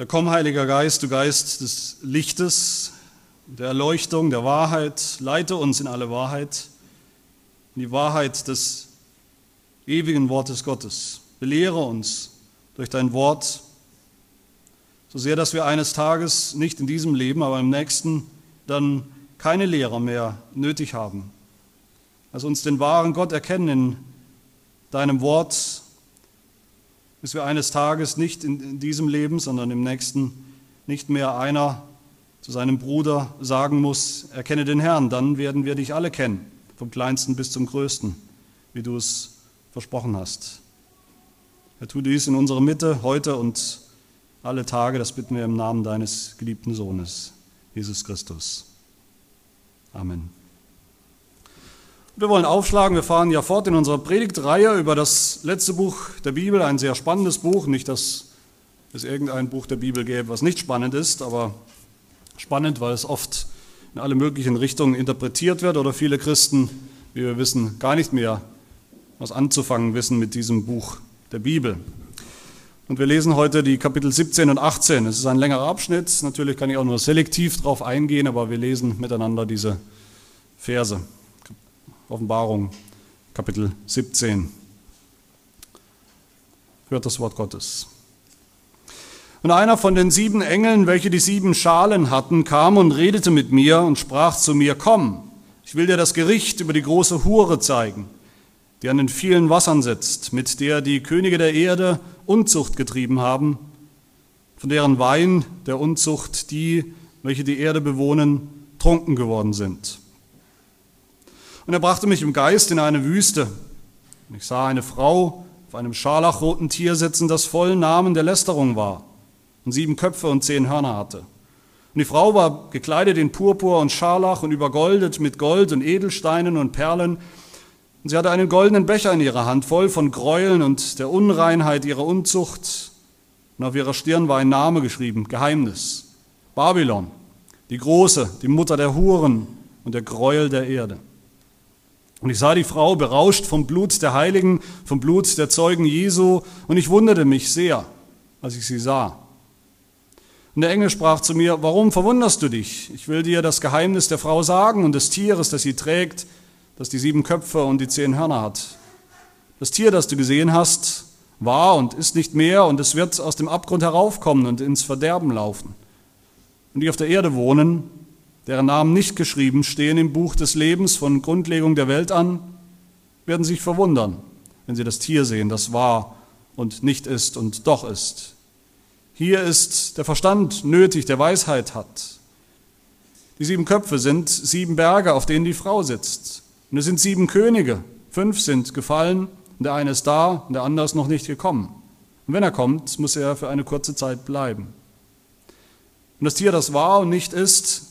Ja, komm, Heiliger Geist, du Geist des Lichtes, der Erleuchtung, der Wahrheit, leite uns in alle Wahrheit, in die Wahrheit des ewigen Wortes Gottes. Belehre uns durch dein Wort, so sehr, dass wir eines Tages, nicht in diesem Leben, aber im nächsten, dann keine Lehrer mehr nötig haben. Lass uns den wahren Gott erkennen in deinem Wort, bis wir eines Tages nicht in diesem Leben, sondern im nächsten nicht mehr einer zu seinem Bruder sagen muss, erkenne den Herrn, dann werden wir dich alle kennen, vom kleinsten bis zum größten, wie du es versprochen hast. Er tut dies in unserer Mitte heute und alle Tage, das bitten wir im Namen deines geliebten Sohnes, Jesus Christus. Amen. Wir wollen aufschlagen, wir fahren ja fort in unserer Predigtreihe über das letzte Buch der Bibel, ein sehr spannendes Buch, nicht, dass es irgendein Buch der Bibel gäbe, was nicht spannend ist, aber spannend, weil es oft in alle möglichen Richtungen interpretiert wird oder viele Christen, wie wir wissen, gar nicht mehr was anzufangen wissen mit diesem Buch der Bibel. Und wir lesen heute die Kapitel 17 und 18. Es ist ein längerer Abschnitt. Natürlich kann ich auch nur selektiv darauf eingehen, aber wir lesen miteinander diese Verse. Offenbarung, Kapitel 17. Hört das Wort Gottes. Und einer von den sieben Engeln, welche die sieben Schalen hatten, kam und redete mit mir und sprach zu mir, komm, ich will dir das Gericht über die große Hure zeigen die an den vielen Wassern sitzt, mit der die Könige der Erde Unzucht getrieben haben, von deren Wein der Unzucht die, welche die Erde bewohnen, trunken geworden sind. Und er brachte mich im Geist in eine Wüste. Und ich sah eine Frau auf einem scharlachroten Tier sitzen, das voll Namen der Lästerung war und sieben Köpfe und zehn Hörner hatte. Und die Frau war gekleidet in Purpur und Scharlach und übergoldet mit Gold und Edelsteinen und Perlen und sie hatte einen goldenen Becher in ihrer Hand, voll von Gräueln und der Unreinheit ihrer Unzucht. Und auf ihrer Stirn war ein Name geschrieben, Geheimnis. Babylon, die Große, die Mutter der Huren und der Gräuel der Erde. Und ich sah die Frau berauscht vom Blut der Heiligen, vom Blut der Zeugen Jesu, und ich wunderte mich sehr, als ich sie sah. Und der Engel sprach zu mir, warum verwunderst du dich? Ich will dir das Geheimnis der Frau sagen und des Tieres, das sie trägt, das die sieben Köpfe und die zehn Hörner hat. Das Tier, das du gesehen hast, war und ist nicht mehr und es wird aus dem Abgrund heraufkommen und ins Verderben laufen. Und die auf der Erde wohnen, deren Namen nicht geschrieben stehen im Buch des Lebens von Grundlegung der Welt an, werden sich verwundern, wenn sie das Tier sehen, das war und nicht ist und doch ist. Hier ist der Verstand nötig, der Weisheit hat. Die sieben Köpfe sind sieben Berge, auf denen die Frau sitzt. Und es sind sieben Könige. Fünf sind gefallen, und der eine ist da, und der andere ist noch nicht gekommen. Und wenn er kommt, muss er für eine kurze Zeit bleiben. Und das Tier, das war und nicht ist,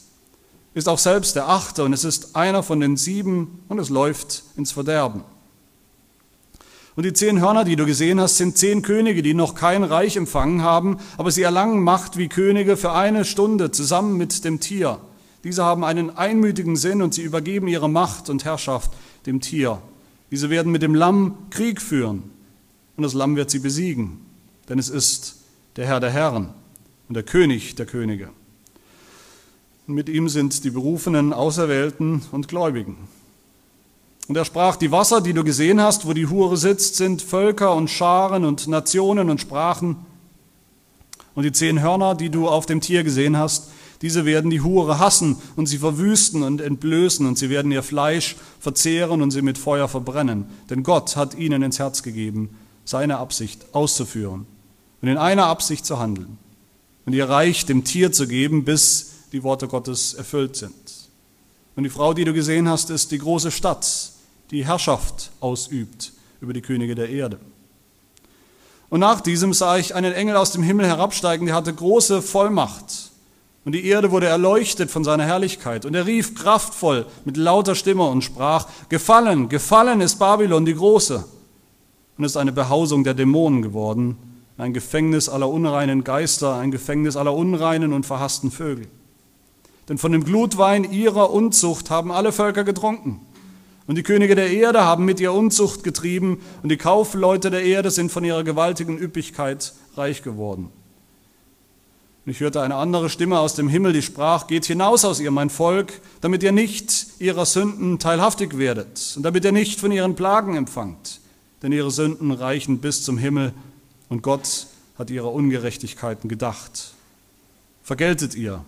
ist auch selbst der Achte, und es ist einer von den sieben, und es läuft ins Verderben. Und die zehn Hörner, die du gesehen hast, sind zehn Könige, die noch kein Reich empfangen haben, aber sie erlangen Macht wie Könige für eine Stunde zusammen mit dem Tier. Diese haben einen einmütigen Sinn und sie übergeben ihre Macht und Herrschaft dem Tier. Diese werden mit dem Lamm Krieg führen und das Lamm wird sie besiegen, denn es ist der Herr der Herren und der König der Könige. Und mit ihm sind die Berufenen, Auserwählten und Gläubigen. Und er sprach, die Wasser, die du gesehen hast, wo die Hure sitzt, sind Völker und Scharen und Nationen und Sprachen. Und die zehn Hörner, die du auf dem Tier gesehen hast, diese werden die Hure hassen und sie verwüsten und entblößen und sie werden ihr Fleisch verzehren und sie mit Feuer verbrennen. Denn Gott hat ihnen ins Herz gegeben, seine Absicht auszuführen und in einer Absicht zu handeln und ihr Reich dem Tier zu geben, bis die Worte Gottes erfüllt sind. Und die Frau, die du gesehen hast, ist die große Stadt, die Herrschaft ausübt über die Könige der Erde. Und nach diesem sah ich einen Engel aus dem Himmel herabsteigen, der hatte große Vollmacht und die Erde wurde erleuchtet von seiner Herrlichkeit. Und er rief kraftvoll mit lauter Stimme und sprach, Gefallen, gefallen ist Babylon die Große. Und ist eine Behausung der Dämonen geworden, ein Gefängnis aller unreinen Geister, ein Gefängnis aller unreinen und verhassten Vögel. Denn von dem Glutwein ihrer Unzucht haben alle Völker getrunken. Und die Könige der Erde haben mit ihr Unzucht getrieben, und die Kaufleute der Erde sind von ihrer gewaltigen Üppigkeit reich geworden. Und ich hörte eine andere Stimme aus dem Himmel, die sprach, geht hinaus aus ihr, mein Volk, damit ihr nicht ihrer Sünden teilhaftig werdet und damit ihr nicht von ihren Plagen empfangt. Denn ihre Sünden reichen bis zum Himmel und Gott hat ihre Ungerechtigkeiten gedacht. Vergeltet ihr,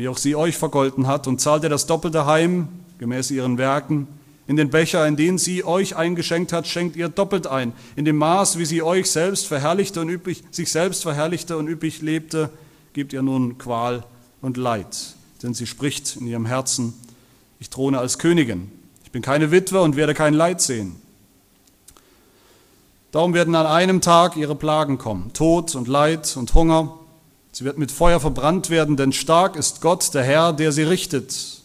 wie auch sie euch vergolten hat, und zahlt ihr das Doppelte heim, gemäß ihren Werken. In den Becher, in den sie euch eingeschenkt hat, schenkt ihr doppelt ein. In dem Maß, wie sie euch selbst verherrlichte und üppig, sich selbst verherrlichte und üppig lebte, gibt ihr nun Qual und Leid. Denn sie spricht in ihrem Herzen, ich throne als Königin. Ich bin keine Witwe und werde kein Leid sehen. Darum werden an einem Tag ihre Plagen kommen, Tod und Leid und Hunger. Sie wird mit Feuer verbrannt werden, denn stark ist Gott, der Herr, der sie richtet.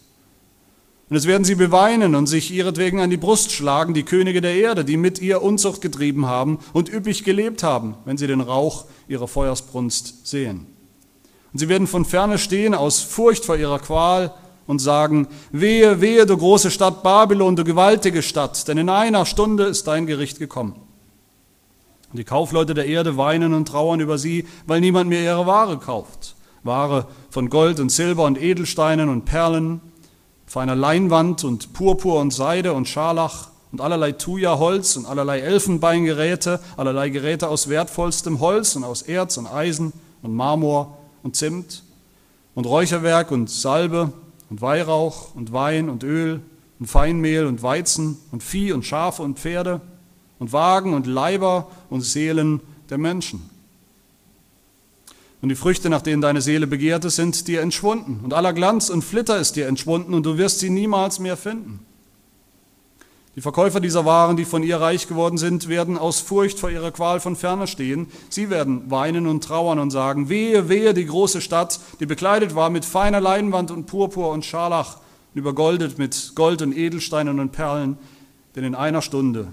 Und es werden sie beweinen und sich ihretwegen an die Brust schlagen, die Könige der Erde, die mit ihr Unzucht getrieben haben und üppig gelebt haben, wenn sie den Rauch ihrer Feuersbrunst sehen. Und sie werden von ferne stehen aus Furcht vor ihrer Qual und sagen, wehe, wehe, du große Stadt Babylon, du gewaltige Stadt, denn in einer Stunde ist dein Gericht gekommen. Und die Kaufleute der Erde weinen und trauern über sie, weil niemand mehr ihre Ware kauft. Ware von Gold und Silber und Edelsteinen und Perlen, feiner Leinwand und Purpur und Seide und Scharlach und allerlei Thuja-Holz und allerlei Elfenbeingeräte, allerlei Geräte aus wertvollstem Holz und aus Erz und Eisen und Marmor und Zimt und Räucherwerk und Salbe und Weihrauch und Wein und Öl und Feinmehl und Weizen und Vieh und Schafe und Pferde und Wagen und Leiber und Seelen der Menschen. Und die Früchte, nach denen deine Seele begehrte, sind dir entschwunden. Und aller Glanz und Flitter ist dir entschwunden und du wirst sie niemals mehr finden. Die Verkäufer dieser Waren, die von ihr reich geworden sind, werden aus Furcht vor ihrer Qual von ferne stehen. Sie werden weinen und trauern und sagen, wehe, wehe, die große Stadt, die bekleidet war mit feiner Leinwand und Purpur und Scharlach und übergoldet mit Gold und Edelsteinen und Perlen, denn in einer Stunde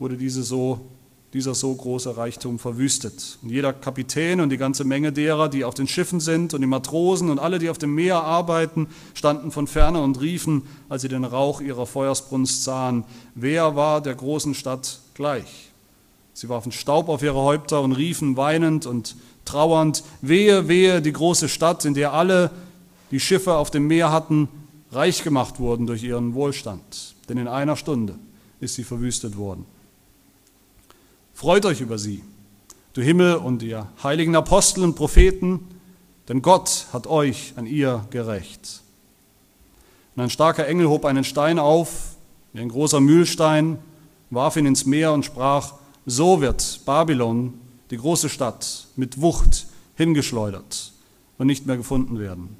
wurde diese so dieser so große Reichtum verwüstet. Und jeder Kapitän und die ganze Menge derer, die auf den Schiffen sind und die Matrosen und alle, die auf dem Meer arbeiten, standen von ferne und riefen, als sie den Rauch ihrer Feuersbrunst sahen, wer war der großen Stadt gleich? Sie warfen Staub auf ihre Häupter und riefen weinend und trauernd, wehe, wehe, die große Stadt, in der alle, die Schiffe auf dem Meer hatten, reich gemacht wurden durch ihren Wohlstand. Denn in einer Stunde ist sie verwüstet worden. Freut euch über sie, du Himmel und ihr heiligen Apostel und Propheten, denn Gott hat euch an ihr gerecht. Und ein starker Engel hob einen Stein auf, wie ein großer Mühlstein, warf ihn ins Meer und sprach, so wird Babylon, die große Stadt, mit Wucht hingeschleudert und nicht mehr gefunden werden.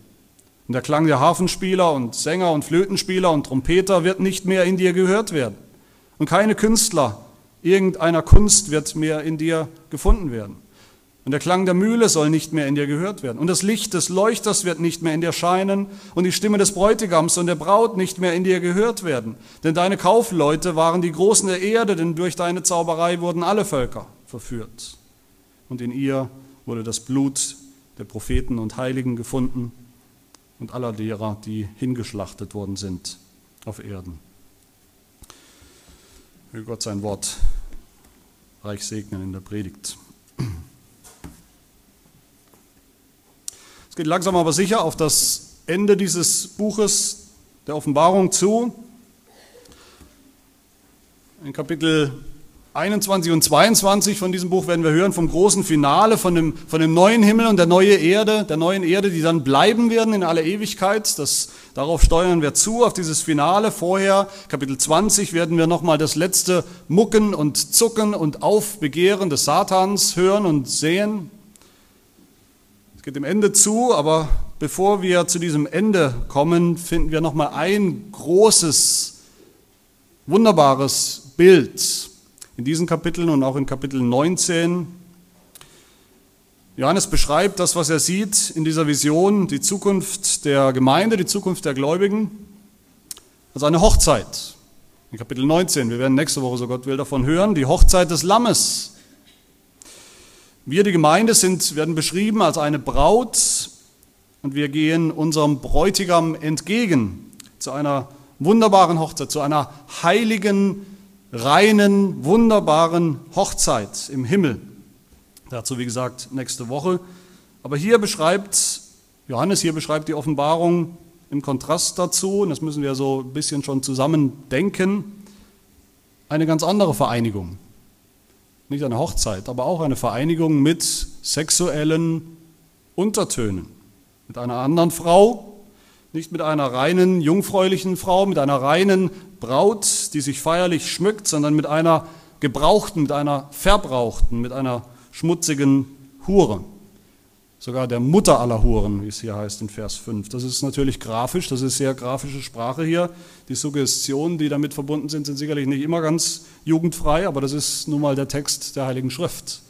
Und der Klang der Hafenspieler und Sänger und Flötenspieler und Trompeter wird nicht mehr in dir gehört werden. Und keine Künstler irgendeiner Kunst wird mehr in dir gefunden werden. Und der Klang der Mühle soll nicht mehr in dir gehört werden. Und das Licht des Leuchters wird nicht mehr in dir scheinen. Und die Stimme des Bräutigams und der Braut nicht mehr in dir gehört werden. Denn deine Kaufleute waren die Großen der Erde, denn durch deine Zauberei wurden alle Völker verführt. Und in ihr wurde das Blut der Propheten und Heiligen gefunden und aller derer, die hingeschlachtet worden sind auf Erden. Möge Gott sein Wort reich segnen in der Predigt. Es geht langsam aber sicher auf das Ende dieses Buches der Offenbarung zu. In Kapitel 21 und 22 von diesem Buch werden wir hören vom großen Finale, von dem, von dem neuen Himmel und der neuen Erde, der neuen Erde, die dann bleiben werden in aller Ewigkeit. Das, darauf steuern wir zu, auf dieses Finale. Vorher, Kapitel 20, werden wir nochmal das letzte Mucken und Zucken und Aufbegehren des Satans hören und sehen. Es geht dem Ende zu, aber bevor wir zu diesem Ende kommen, finden wir nochmal ein großes, wunderbares Bild in diesen Kapiteln und auch in Kapitel 19. Johannes beschreibt das, was er sieht in dieser Vision, die Zukunft der Gemeinde, die Zukunft der Gläubigen, als eine Hochzeit. In Kapitel 19, wir werden nächste Woche, so Gott will, davon hören, die Hochzeit des Lammes. Wir, die Gemeinde, sind, werden beschrieben als eine Braut und wir gehen unserem Bräutigam entgegen zu einer wunderbaren Hochzeit, zu einer heiligen reinen, wunderbaren Hochzeit im Himmel. Dazu, wie gesagt, nächste Woche. Aber hier beschreibt, Johannes hier beschreibt die Offenbarung im Kontrast dazu, und das müssen wir so ein bisschen schon zusammen denken, eine ganz andere Vereinigung. Nicht eine Hochzeit, aber auch eine Vereinigung mit sexuellen Untertönen. Mit einer anderen Frau, nicht mit einer reinen jungfräulichen Frau, mit einer reinen Braut, die sich feierlich schmückt, sondern mit einer gebrauchten, mit einer verbrauchten, mit einer schmutzigen Hure. Sogar der Mutter aller Huren, wie es hier heißt in Vers 5. Das ist natürlich grafisch, das ist sehr grafische Sprache hier. Die Suggestionen, die damit verbunden sind, sind sicherlich nicht immer ganz jugendfrei, aber das ist nun mal der Text der Heiligen Schrift.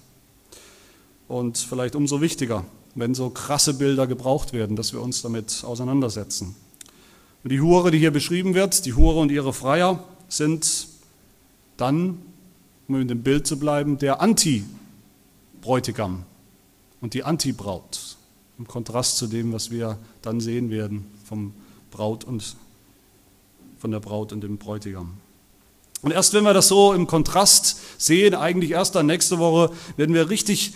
Und vielleicht umso wichtiger, wenn so krasse Bilder gebraucht werden, dass wir uns damit auseinandersetzen. Und die Hure, die hier beschrieben wird, die Hure und ihre Freier, sind dann, um in dem Bild zu bleiben, der Anti-Bräutigam und die Anti-Braut. Im Kontrast zu dem, was wir dann sehen werden vom Braut und von der Braut und dem Bräutigam. Und erst wenn wir das so im Kontrast sehen, eigentlich erst dann nächste Woche, werden wir richtig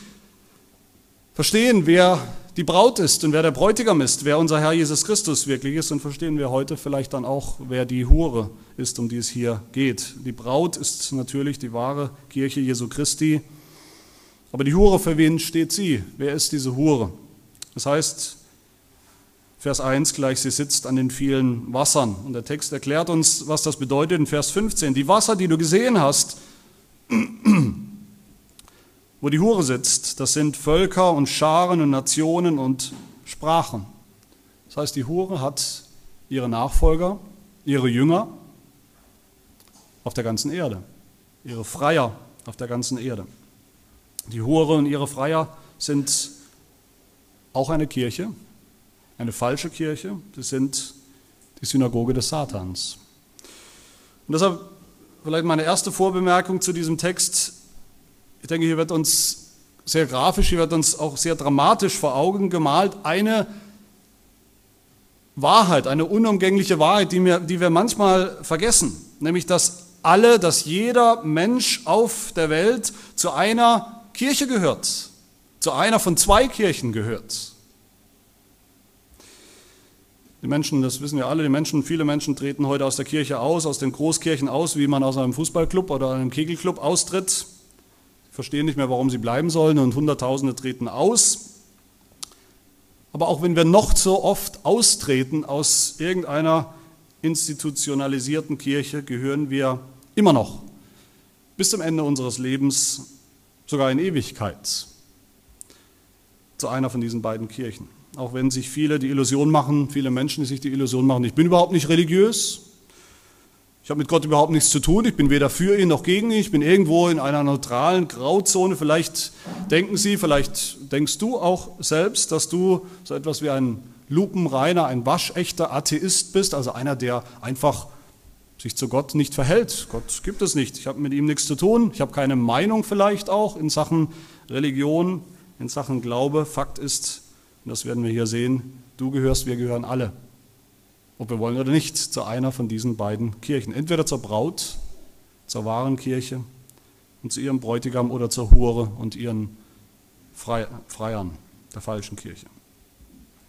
verstehen, wer die Braut ist und wer der Bräutigam ist, wer unser Herr Jesus Christus wirklich ist und verstehen wir heute vielleicht dann auch, wer die Hure ist, um die es hier geht. Die Braut ist natürlich die wahre Kirche Jesu Christi, aber die Hure, für wen steht sie? Wer ist diese Hure? Das heißt, Vers 1 gleich, sie sitzt an den vielen Wassern. Und der Text erklärt uns, was das bedeutet in Vers 15. Die Wasser, die du gesehen hast, wo die Hure sitzt, das sind Völker und Scharen und Nationen und Sprachen. Das heißt, die Hure hat ihre Nachfolger, ihre Jünger auf der ganzen Erde, ihre Freier auf der ganzen Erde. Die Hure und ihre Freier sind auch eine Kirche, eine falsche Kirche. Das sind die Synagoge des Satans. Und deshalb vielleicht meine erste Vorbemerkung zu diesem Text. Ich denke, hier wird uns sehr grafisch, hier wird uns auch sehr dramatisch vor Augen gemalt, eine Wahrheit, eine unumgängliche Wahrheit, die wir, die wir manchmal vergessen, nämlich dass alle, dass jeder Mensch auf der Welt zu einer Kirche gehört, zu einer von zwei Kirchen gehört. Die Menschen, das wissen wir alle, die Menschen, viele Menschen treten heute aus der Kirche aus, aus den Großkirchen aus, wie man aus einem Fußballclub oder einem Kegelclub austritt verstehen nicht mehr, warum sie bleiben sollen und Hunderttausende treten aus. Aber auch wenn wir noch so oft austreten aus irgendeiner institutionalisierten Kirche, gehören wir immer noch bis zum Ende unseres Lebens, sogar in Ewigkeit, zu einer von diesen beiden Kirchen. Auch wenn sich viele die Illusion machen, viele Menschen, die sich die Illusion machen, ich bin überhaupt nicht religiös, ich habe mit Gott überhaupt nichts zu tun. Ich bin weder für ihn noch gegen ihn. Ich bin irgendwo in einer neutralen Grauzone. Vielleicht denken Sie, vielleicht denkst du auch selbst, dass du so etwas wie ein lupenreiner, ein waschechter Atheist bist, also einer, der einfach sich zu Gott nicht verhält. Gott gibt es nicht. Ich habe mit ihm nichts zu tun. Ich habe keine Meinung vielleicht auch in Sachen Religion, in Sachen Glaube. Fakt ist, und das werden wir hier sehen, du gehörst, wir gehören alle ob wir wollen oder nicht, zu einer von diesen beiden Kirchen. Entweder zur Braut, zur wahren Kirche und zu ihrem Bräutigam oder zur Hure und ihren Freiern der falschen Kirche.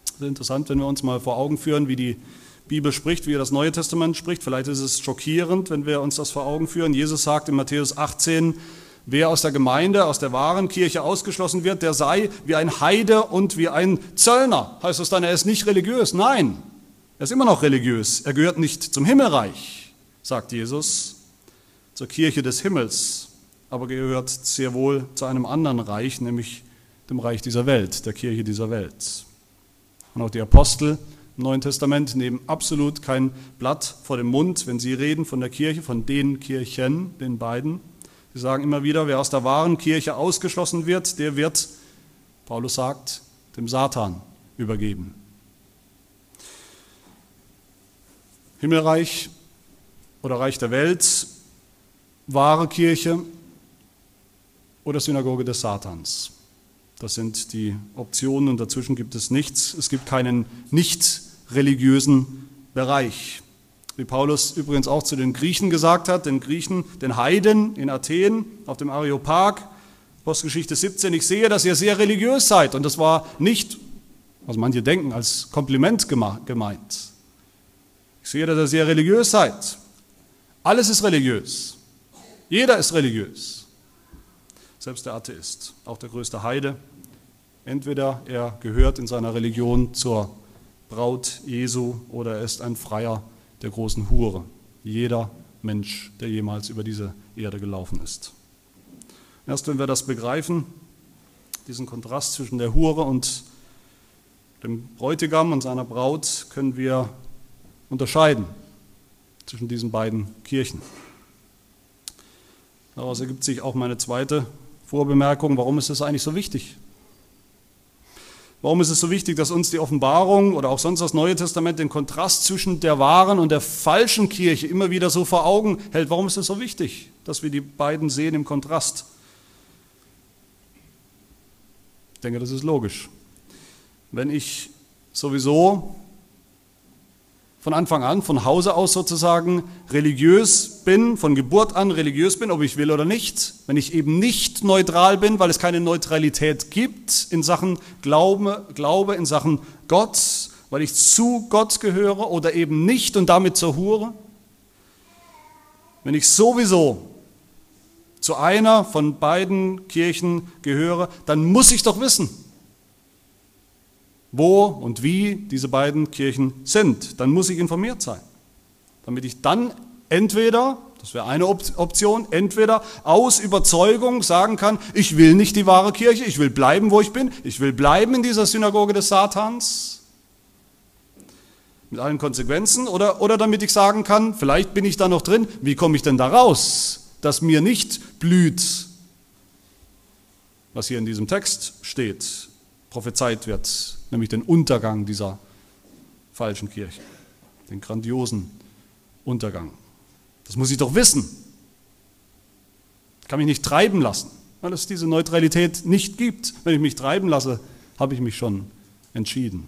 Das ist interessant, wenn wir uns mal vor Augen führen, wie die Bibel spricht, wie das Neue Testament spricht. Vielleicht ist es schockierend, wenn wir uns das vor Augen führen. Jesus sagt in Matthäus 18, wer aus der Gemeinde, aus der wahren Kirche ausgeschlossen wird, der sei wie ein Heide und wie ein Zöllner. Heißt das dann, er ist nicht religiös? Nein, er ist immer noch religiös. Er gehört nicht zum Himmelreich, sagt Jesus, zur Kirche des Himmels, aber gehört sehr wohl zu einem anderen Reich, nämlich dem Reich dieser Welt, der Kirche dieser Welt. Und auch die Apostel im Neuen Testament nehmen absolut kein Blatt vor dem Mund, wenn sie reden von der Kirche, von den Kirchen, den beiden. Sie sagen immer wieder, wer aus der wahren Kirche ausgeschlossen wird, der wird, Paulus sagt, dem Satan übergeben. Himmelreich oder Reich der Welt, wahre Kirche oder Synagoge des Satans. Das sind die Optionen und dazwischen gibt es nichts. Es gibt keinen nicht religiösen Bereich. Wie Paulus übrigens auch zu den Griechen gesagt hat, den Griechen, den Heiden in Athen auf dem Areopag, Postgeschichte 17, ich sehe, dass ihr sehr religiös seid. Und das war nicht, was manche denken, als Kompliment gemeint. Ich sehe, dass ihr sehr religiös seid. Alles ist religiös. Jeder ist religiös. Selbst der Atheist, auch der größte Heide. Entweder er gehört in seiner Religion zur Braut Jesu oder er ist ein Freier der großen Hure. Jeder Mensch, der jemals über diese Erde gelaufen ist. Erst wenn wir das begreifen, diesen Kontrast zwischen der Hure und dem Bräutigam und seiner Braut, können wir unterscheiden zwischen diesen beiden Kirchen. Daraus ergibt sich auch meine zweite Vorbemerkung, warum ist es eigentlich so wichtig? Warum ist es so wichtig, dass uns die Offenbarung oder auch sonst das Neue Testament den Kontrast zwischen der wahren und der falschen Kirche immer wieder so vor Augen hält? Warum ist es so wichtig, dass wir die beiden sehen im Kontrast? Ich denke, das ist logisch. Wenn ich sowieso von Anfang an, von Hause aus sozusagen religiös bin, von Geburt an religiös bin, ob ich will oder nicht, wenn ich eben nicht neutral bin, weil es keine Neutralität gibt in Sachen Glaube, Glaube in Sachen Gott, weil ich zu Gott gehöre oder eben nicht und damit zur Hure, wenn ich sowieso zu einer von beiden Kirchen gehöre, dann muss ich doch wissen, wo und wie diese beiden Kirchen sind. Dann muss ich informiert sein, damit ich dann entweder, das wäre eine Option, entweder aus Überzeugung sagen kann, ich will nicht die wahre Kirche, ich will bleiben, wo ich bin, ich will bleiben in dieser Synagoge des Satans, mit allen Konsequenzen, oder, oder damit ich sagen kann, vielleicht bin ich da noch drin, wie komme ich denn da raus, dass mir nicht blüht, was hier in diesem Text steht, prophezeit wird, nämlich den Untergang dieser falschen Kirche, den grandiosen Untergang. Das muss ich doch wissen. Ich kann mich nicht treiben lassen, weil es diese Neutralität nicht gibt. Wenn ich mich treiben lasse, habe ich mich schon entschieden.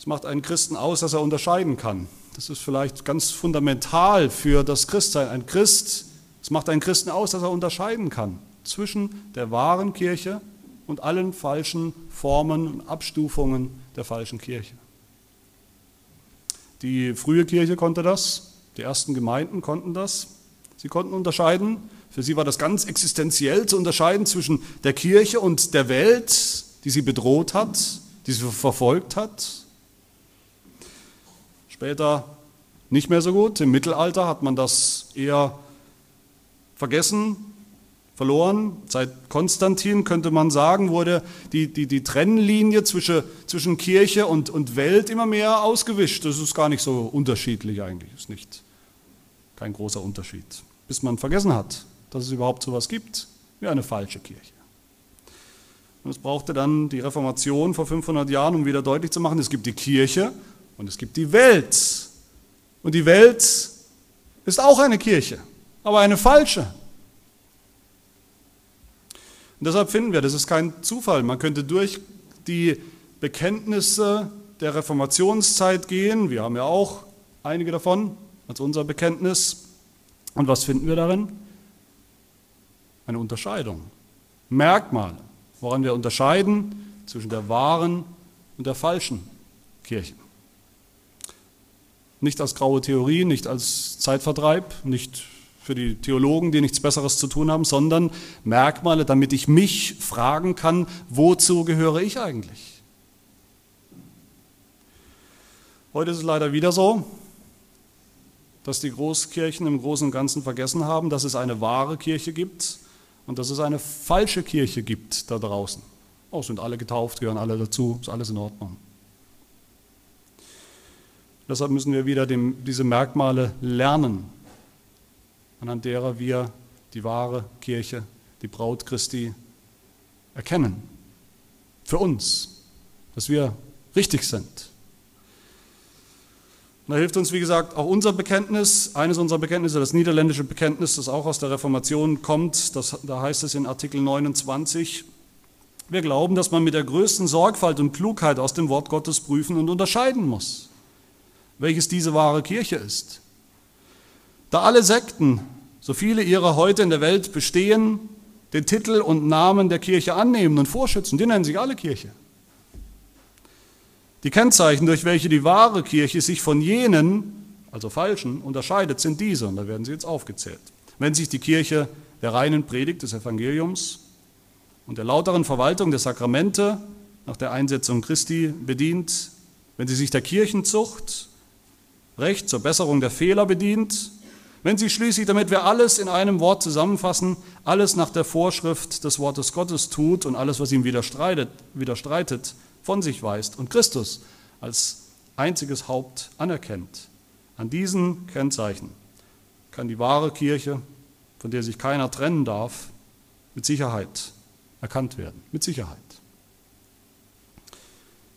Es macht einen Christen aus, dass er unterscheiden kann. Das ist vielleicht ganz fundamental für das Christsein. Ein Christ, es macht einen Christen aus, dass er unterscheiden kann zwischen der wahren Kirche und allen falschen Formen und Abstufungen der falschen Kirche. Die frühe Kirche konnte das, die ersten Gemeinden konnten das. Sie konnten unterscheiden, für sie war das ganz existenziell zu unterscheiden zwischen der Kirche und der Welt, die sie bedroht hat, die sie verfolgt hat. Später nicht mehr so gut. Im Mittelalter hat man das eher vergessen, verloren. Seit Konstantin könnte man sagen, wurde die, die, die Trennlinie zwischen, zwischen Kirche und, und Welt immer mehr ausgewischt. Das ist gar nicht so unterschiedlich eigentlich, ist nicht kein großer Unterschied. Bis man vergessen hat, dass es überhaupt so etwas gibt wie eine falsche Kirche. Und es brauchte dann die Reformation vor 500 Jahren, um wieder deutlich zu machen, es gibt die Kirche und es gibt die Welt. Und die Welt ist auch eine Kirche, aber eine falsche. Und deshalb finden wir, das ist kein Zufall. Man könnte durch die Bekenntnisse der Reformationszeit gehen. Wir haben ja auch einige davon als unser Bekenntnis. Und was finden wir darin? Eine Unterscheidung. Merkmale, woran wir unterscheiden zwischen der wahren und der falschen Kirche. Nicht als graue Theorie, nicht als Zeitvertreib, nicht für die Theologen, die nichts Besseres zu tun haben, sondern Merkmale, damit ich mich fragen kann, wozu gehöre ich eigentlich? Heute ist es leider wieder so, dass die Großkirchen im Großen und Ganzen vergessen haben, dass es eine wahre Kirche gibt und dass es eine falsche Kirche gibt da draußen. Oh, sind alle getauft, gehören alle dazu, ist alles in Ordnung. Deshalb müssen wir wieder dem, diese Merkmale lernen anhand derer wir die wahre Kirche, die Braut Christi erkennen. Für uns, dass wir richtig sind. Und da hilft uns, wie gesagt, auch unser Bekenntnis, eines unserer Bekenntnisse, das niederländische Bekenntnis, das auch aus der Reformation kommt, das, da heißt es in Artikel 29, wir glauben, dass man mit der größten Sorgfalt und Klugheit aus dem Wort Gottes prüfen und unterscheiden muss, welches diese wahre Kirche ist. Da alle Sekten so viele ihrer heute in der Welt bestehen, den Titel und Namen der Kirche annehmen und vorschützen. Die nennen sich alle Kirche. Die Kennzeichen, durch welche die wahre Kirche sich von jenen, also falschen, unterscheidet, sind diese, und da werden sie jetzt aufgezählt. Wenn sich die Kirche der reinen Predigt des Evangeliums und der lauteren Verwaltung der Sakramente nach der Einsetzung Christi bedient, wenn sie sich der Kirchenzucht, Recht zur Besserung der Fehler bedient, wenn sie schließlich, damit wir alles in einem Wort zusammenfassen, alles nach der Vorschrift des Wortes Gottes tut und alles, was ihm widerstreitet, widerstreitet von sich weist und Christus als einziges Haupt anerkennt. An diesen Kennzeichen kann die wahre Kirche, von der sich keiner trennen darf, mit Sicherheit erkannt werden. Mit Sicherheit.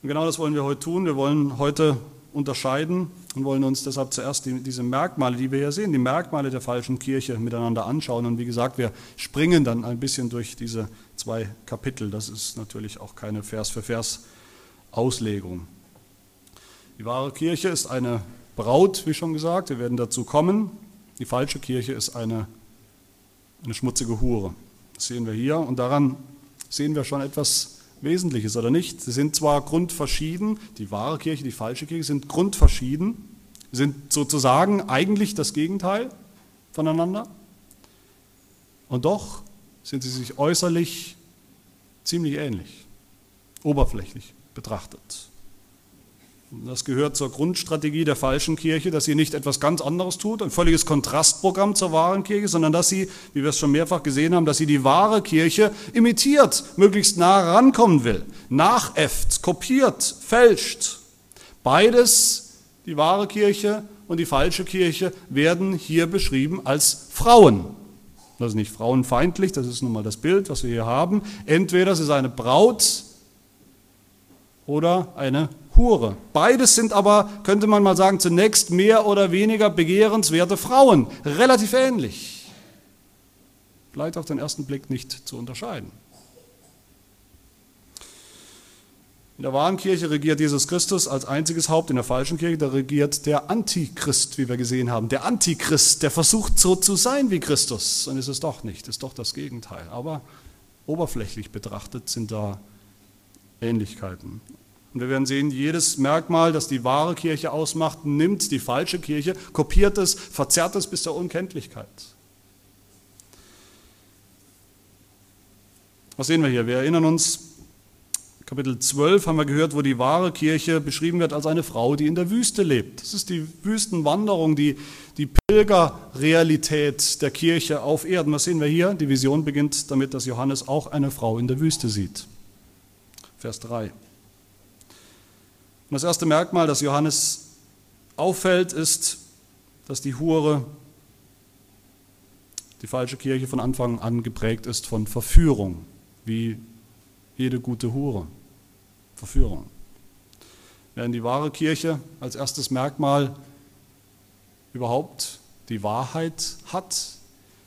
Und genau das wollen wir heute tun. Wir wollen heute unterscheiden und wollen uns deshalb zuerst die, diese Merkmale, die wir hier sehen, die Merkmale der falschen Kirche miteinander anschauen. Und wie gesagt, wir springen dann ein bisschen durch diese zwei Kapitel. Das ist natürlich auch keine Vers für Vers Auslegung. Die wahre Kirche ist eine Braut, wie schon gesagt, wir werden dazu kommen. Die falsche Kirche ist eine, eine schmutzige Hure. Das sehen wir hier und daran sehen wir schon etwas Wesentliches oder nicht. Sie sind zwar grundverschieden, die wahre Kirche, die falsche Kirche sind grundverschieden, sind sozusagen eigentlich das Gegenteil voneinander. Und doch sind sie sich äußerlich ziemlich ähnlich, oberflächlich betrachtet. Das gehört zur Grundstrategie der falschen Kirche, dass sie nicht etwas ganz anderes tut, ein völliges Kontrastprogramm zur wahren Kirche, sondern dass sie, wie wir es schon mehrfach gesehen haben, dass sie die wahre Kirche imitiert, möglichst nah rankommen will, nachäfft, kopiert, fälscht. Beides, die wahre Kirche und die falsche Kirche, werden hier beschrieben als Frauen. Das ist nicht frauenfeindlich, das ist nun mal das Bild, was wir hier haben. Entweder es ist eine Braut oder eine Hure. Beides sind aber, könnte man mal sagen, zunächst mehr oder weniger begehrenswerte Frauen. Relativ ähnlich. Vielleicht auf den ersten Blick nicht zu unterscheiden. In der wahren Kirche regiert Jesus Christus als einziges Haupt, in der falschen Kirche da regiert der Antichrist, wie wir gesehen haben. Der Antichrist, der versucht so zu sein wie Christus und ist es doch nicht, ist doch das Gegenteil. Aber oberflächlich betrachtet sind da Ähnlichkeiten. Und wir werden sehen, jedes Merkmal, das die wahre Kirche ausmacht, nimmt die falsche Kirche, kopiert es, verzerrt es bis zur Unkenntlichkeit. Was sehen wir hier? Wir erinnern uns, Kapitel 12 haben wir gehört, wo die wahre Kirche beschrieben wird als eine Frau, die in der Wüste lebt. Das ist die Wüstenwanderung, die, die Pilgerrealität der Kirche auf Erden. Was sehen wir hier? Die Vision beginnt damit, dass Johannes auch eine Frau in der Wüste sieht. Vers 3. Und das erste Merkmal, das Johannes auffällt, ist, dass die Hure, die falsche Kirche von Anfang an geprägt ist von Verführung, wie jede gute Hure. Verführung. Während die wahre Kirche als erstes Merkmal überhaupt die Wahrheit hat,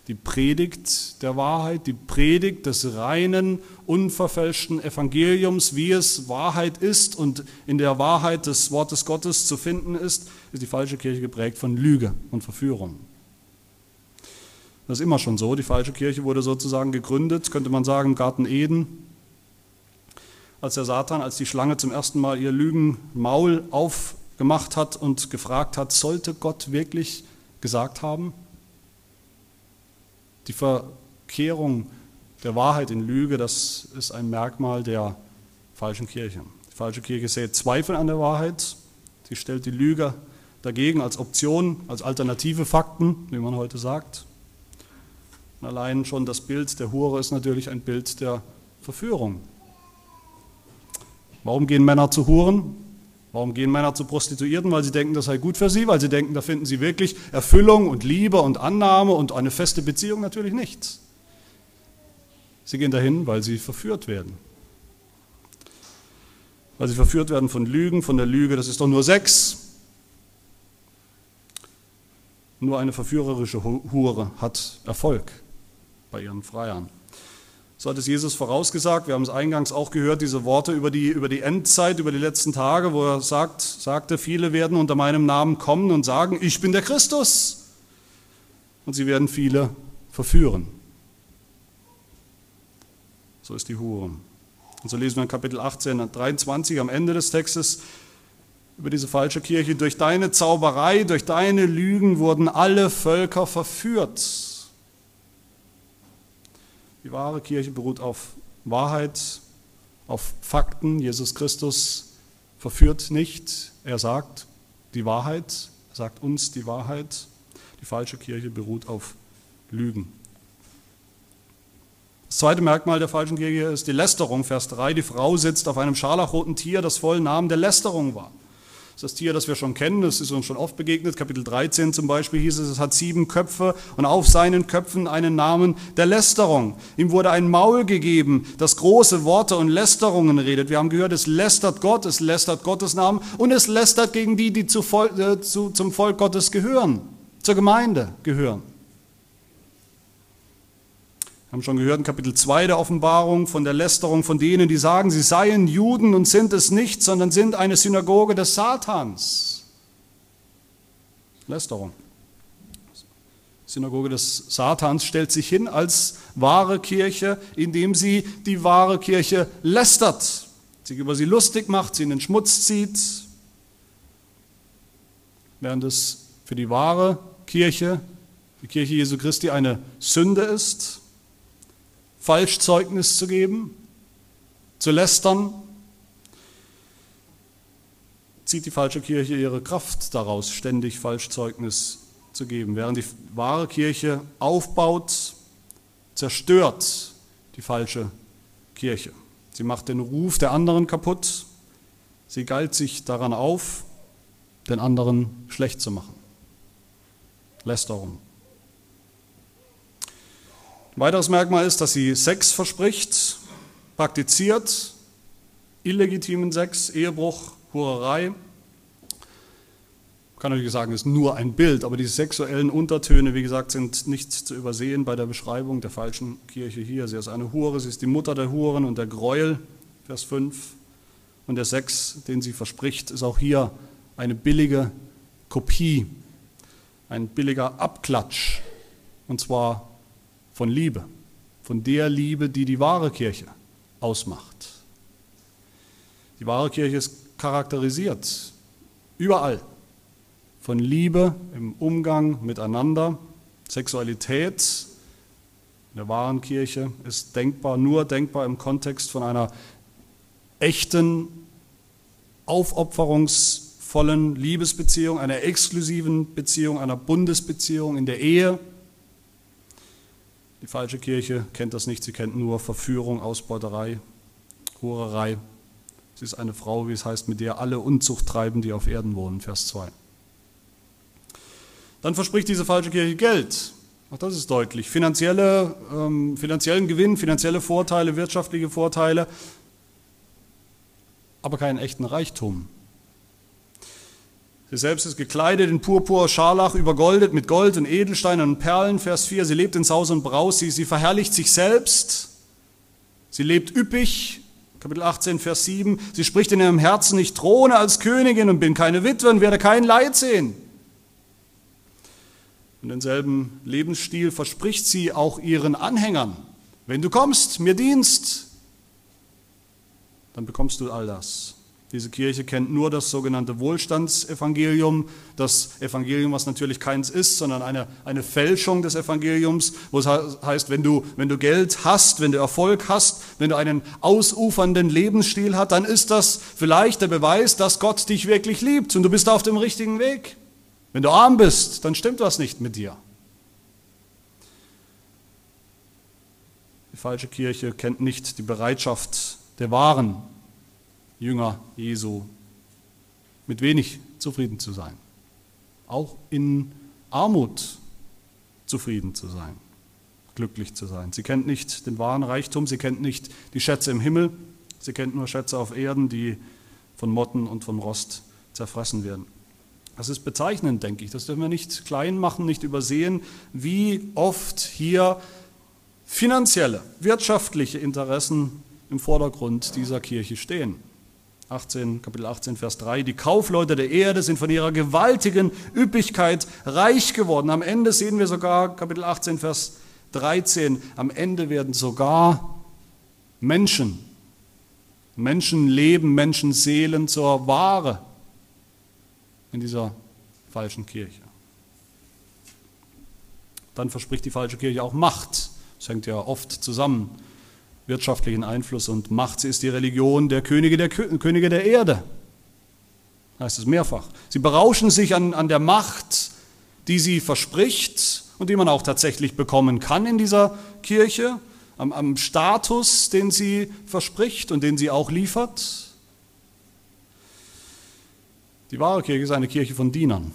die Predigt der Wahrheit, die Predigt des reinen, unverfälschten Evangeliums, wie es Wahrheit ist und in der Wahrheit des Wortes Gottes zu finden ist, ist die falsche Kirche geprägt von Lüge und Verführung. Das ist immer schon so. Die falsche Kirche wurde sozusagen gegründet, könnte man sagen, im Garten Eden, als der Satan, als die Schlange zum ersten Mal ihr Lügenmaul aufgemacht hat und gefragt hat, sollte Gott wirklich gesagt haben? Die Verkehrung der Wahrheit in Lüge, das ist ein Merkmal der falschen Kirche. Die falsche Kirche sät Zweifel an der Wahrheit. Sie stellt die Lüge dagegen als Option, als alternative Fakten, wie man heute sagt. Und allein schon das Bild der Hure ist natürlich ein Bild der Verführung. Warum gehen Männer zu Huren? Warum gehen Männer zu Prostituierten? Weil sie denken, das sei gut für sie, weil sie denken, da finden sie wirklich Erfüllung und Liebe und Annahme und eine feste Beziehung natürlich nicht. Sie gehen dahin, weil sie verführt werden. Weil sie verführt werden von Lügen, von der Lüge, das ist doch nur Sex. Nur eine verführerische Hure hat Erfolg bei ihren Freiern. So hat es Jesus vorausgesagt. Wir haben es eingangs auch gehört, diese Worte über die, über die Endzeit, über die letzten Tage, wo er sagt, sagte, viele werden unter meinem Namen kommen und sagen, ich bin der Christus. und sie werden viele verführen. So ist die Hure. Und so lesen wir in Kapitel 18, 23 am Ende des Textes über diese falsche Kirche. Durch deine Zauberei, durch deine Lügen wurden alle Völker verführt. Die wahre Kirche beruht auf Wahrheit, auf Fakten. Jesus Christus verführt nicht. Er sagt die Wahrheit, er sagt uns die Wahrheit. Die falsche Kirche beruht auf Lügen. Das zweite Merkmal der falschen Kirche ist die Lästerung. Vers 3, die Frau sitzt auf einem scharlachroten Tier, das voll Namen der Lästerung war. Das ist das Tier, das wir schon kennen, das ist uns schon oft begegnet. Kapitel 13 zum Beispiel hieß es, es hat sieben Köpfe und auf seinen Köpfen einen Namen der Lästerung. Ihm wurde ein Maul gegeben, das große Worte und Lästerungen redet. Wir haben gehört, es lästert Gott, es lästert Gottes Namen und es lästert gegen die, die zu, äh, zu, zum Volk Gottes gehören, zur Gemeinde gehören. Wir haben schon gehört in Kapitel 2 der Offenbarung von der Lästerung von denen, die sagen, sie seien Juden und sind es nicht, sondern sind eine Synagoge des Satans. Lästerung. Synagoge des Satans stellt sich hin als wahre Kirche, indem sie die wahre Kirche lästert, sich über sie lustig macht, sie in den Schmutz zieht, während es für die wahre Kirche, die Kirche Jesu Christi, eine Sünde ist, Falschzeugnis zu geben, zu lästern, zieht die falsche Kirche ihre Kraft daraus, ständig Falschzeugnis zu geben. Während die wahre Kirche aufbaut, zerstört die falsche Kirche. Sie macht den Ruf der anderen kaputt. Sie galt sich daran auf, den anderen schlecht zu machen. Lästerung. Ein weiteres Merkmal ist, dass sie Sex verspricht, praktiziert, illegitimen Sex, Ehebruch, Hurerei. Ich kann natürlich sagen, es ist nur ein Bild, aber die sexuellen Untertöne, wie gesagt, sind nicht zu übersehen bei der Beschreibung der falschen Kirche hier. Sie ist eine Hure, sie ist die Mutter der Huren und der Gräuel, Vers 5. Und der Sex, den sie verspricht, ist auch hier eine billige Kopie, ein billiger Abklatsch. Und zwar von Liebe, von der Liebe, die die wahre Kirche ausmacht. Die wahre Kirche ist charakterisiert überall von Liebe im Umgang miteinander. Sexualität in der wahren Kirche ist denkbar, nur denkbar im Kontext von einer echten, aufopferungsvollen Liebesbeziehung, einer exklusiven Beziehung, einer Bundesbeziehung in der Ehe die falsche Kirche kennt das nicht, sie kennt nur Verführung, Ausbeuterei, Hurerei. Sie ist eine Frau, wie es heißt, mit der alle Unzucht treiben, die auf Erden wohnen, Vers 2. Dann verspricht diese falsche Kirche Geld. Auch das ist deutlich. Finanzielle, ähm, finanziellen Gewinn, finanzielle Vorteile, wirtschaftliche Vorteile, aber keinen echten Reichtum. Sie selbst ist gekleidet in Purpur, Scharlach, übergoldet mit Gold und Edelsteinen und Perlen. Vers 4. Sie lebt in Saus und Braus. Sie, sie verherrlicht sich selbst. Sie lebt üppig. Kapitel 18, Vers 7. Sie spricht in ihrem Herzen, ich throne als Königin und bin keine Witwe und werde kein Leid sehen. Und denselben Lebensstil verspricht sie auch ihren Anhängern. Wenn du kommst, mir dienst, dann bekommst du all das. Diese Kirche kennt nur das sogenannte Wohlstandsevangelium, das Evangelium, was natürlich keins ist, sondern eine, eine Fälschung des Evangeliums, wo es heißt, wenn du, wenn du Geld hast, wenn du Erfolg hast, wenn du einen ausufernden Lebensstil hast, dann ist das vielleicht der Beweis, dass Gott dich wirklich liebt und du bist auf dem richtigen Weg. Wenn du arm bist, dann stimmt was nicht mit dir. Die falsche Kirche kennt nicht die Bereitschaft der wahren Jünger Jesu mit wenig zufrieden zu sein. Auch in Armut zufrieden zu sein, glücklich zu sein. Sie kennt nicht den wahren Reichtum, sie kennt nicht die Schätze im Himmel, sie kennt nur Schätze auf Erden, die von Motten und von Rost zerfressen werden. Das ist bezeichnend, denke ich. Das dürfen wir nicht klein machen, nicht übersehen, wie oft hier finanzielle, wirtschaftliche Interessen im Vordergrund dieser Kirche stehen. 18, Kapitel 18, Vers 3. Die Kaufleute der Erde sind von ihrer gewaltigen Üppigkeit reich geworden. Am Ende sehen wir sogar, Kapitel 18, Vers 13, am Ende werden sogar Menschen, Menschenleben, Menschenseelen zur Ware in dieser falschen Kirche. Dann verspricht die falsche Kirche auch Macht. Das hängt ja oft zusammen wirtschaftlichen Einfluss und Macht. Sie ist die Religion der Könige der, Könige der Erde. Heißt es mehrfach. Sie berauschen sich an, an der Macht, die sie verspricht und die man auch tatsächlich bekommen kann in dieser Kirche, am, am Status, den sie verspricht und den sie auch liefert. Die wahre Kirche ist eine Kirche von Dienern.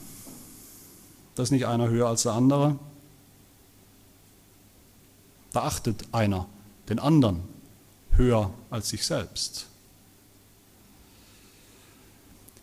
Da ist nicht einer höher als der andere. Da achtet einer den anderen höher als sich selbst.